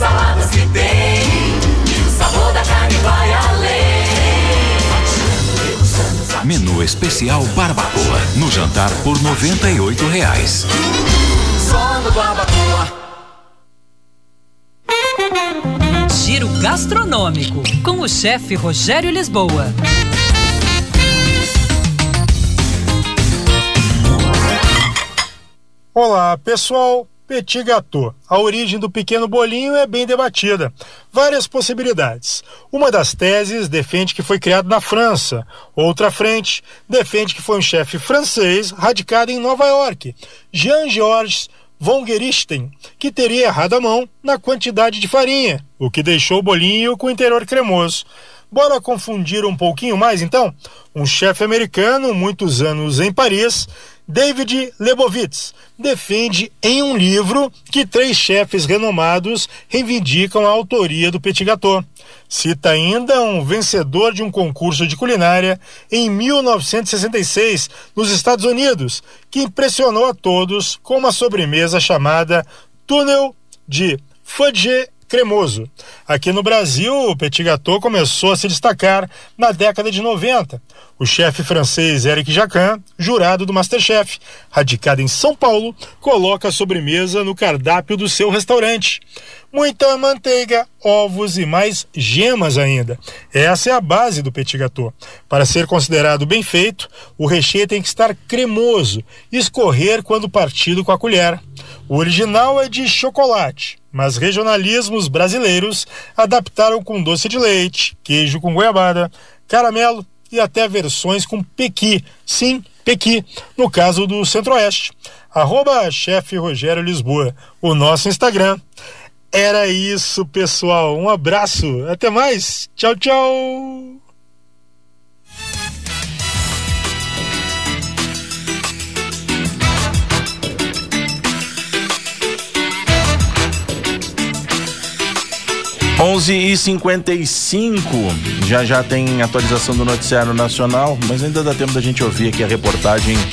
saladas que tem. E o sabor da carne vai além. Menu especial Barbacoa. No jantar por 98 reais. Só no Barbacoa. Giro gastronômico com o chefe Rogério Lisboa. Olá, pessoal. Petit gâteau. A origem do pequeno bolinho é bem debatida. Várias possibilidades. Uma das teses defende que foi criado na França. Outra frente defende que foi um chefe francês radicado em Nova York, Jean-Georges von Gerichten, que teria errado a mão na quantidade de farinha, o que deixou o bolinho com o interior cremoso. Bora confundir um pouquinho mais então? Um chefe americano, muitos anos em Paris, David Lebovitz, defende em um livro que três chefes renomados reivindicam a autoria do petit gâteau. Cita ainda um vencedor de um concurso de culinária em 1966 nos Estados Unidos, que impressionou a todos com uma sobremesa chamada túnel de fudge cremoso. Aqui no Brasil, o petit gâteau começou a se destacar na década de 90. O chefe francês Eric Jacquin, jurado do Masterchef, radicado em São Paulo, coloca a sobremesa no cardápio do seu restaurante. Muita manteiga, ovos e mais gemas ainda. Essa é a base do petit gâteau. Para ser considerado bem feito, o recheio tem que estar cremoso escorrer quando partido com a colher. O original é de chocolate, mas regionalismos brasileiros adaptaram com doce de leite, queijo com goiabada, caramelo e até versões com pequi. Sim, pequi, no caso do Centro-Oeste. Arroba chefe Rogério Lisboa, o nosso Instagram. Era isso, pessoal. Um abraço. Até mais. Tchau, tchau. Onze e cinquenta e cinco, já já tem atualização do noticiário nacional, mas ainda dá tempo da gente ouvir aqui a reportagem